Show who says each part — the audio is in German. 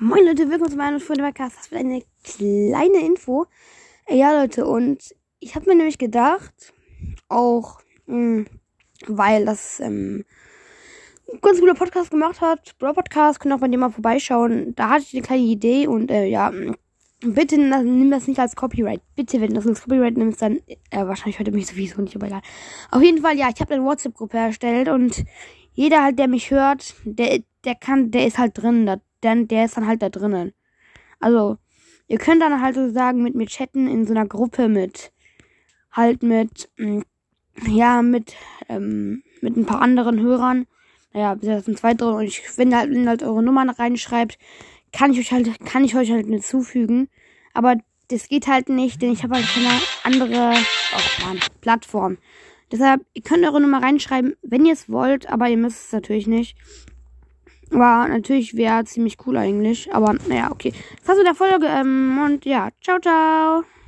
Speaker 1: Moin Leute, willkommen zu meinem Freunde Podcast. Das wird eine kleine Info. Äh, Ja Leute, und ich habe mir nämlich gedacht, auch mh, weil das ähm, ein ganz cooler Podcast gemacht hat, Bro Podcast, könnt auch bei dem mal vorbeischauen. Da hatte ich eine kleine Idee und äh, ja, bitte nimm das, nicht als Copyright. Bitte, wenn du das als Copyright nimmst, dann äh, wahrscheinlich heute mich sowieso nicht, aber egal. Auf jeden Fall, ja, ich habe eine WhatsApp-Gruppe erstellt und jeder halt, der mich hört, der, der kann, der ist halt drin, da, denn der ist dann halt da drinnen. Also, ihr könnt dann halt sozusagen mit mir chatten in so einer Gruppe mit, halt mit, mh, ja, mit, ähm, mit ein paar anderen Hörern. Naja, bis jetzt sind zwei drin und ich, wenn ihr halt, wenn halt eure Nummern reinschreibt, kann ich euch halt, kann ich euch halt mit zufügen. Aber das geht halt nicht, denn ich habe halt keine andere, oh Mann, Plattform. Deshalb, ihr könnt eure Nummer reinschreiben, wenn ihr es wollt, aber ihr müsst es natürlich nicht. Aber natürlich wäre ziemlich cool eigentlich. Aber naja, okay. Das war's mit der Folge. Ähm, und ja, ciao, ciao.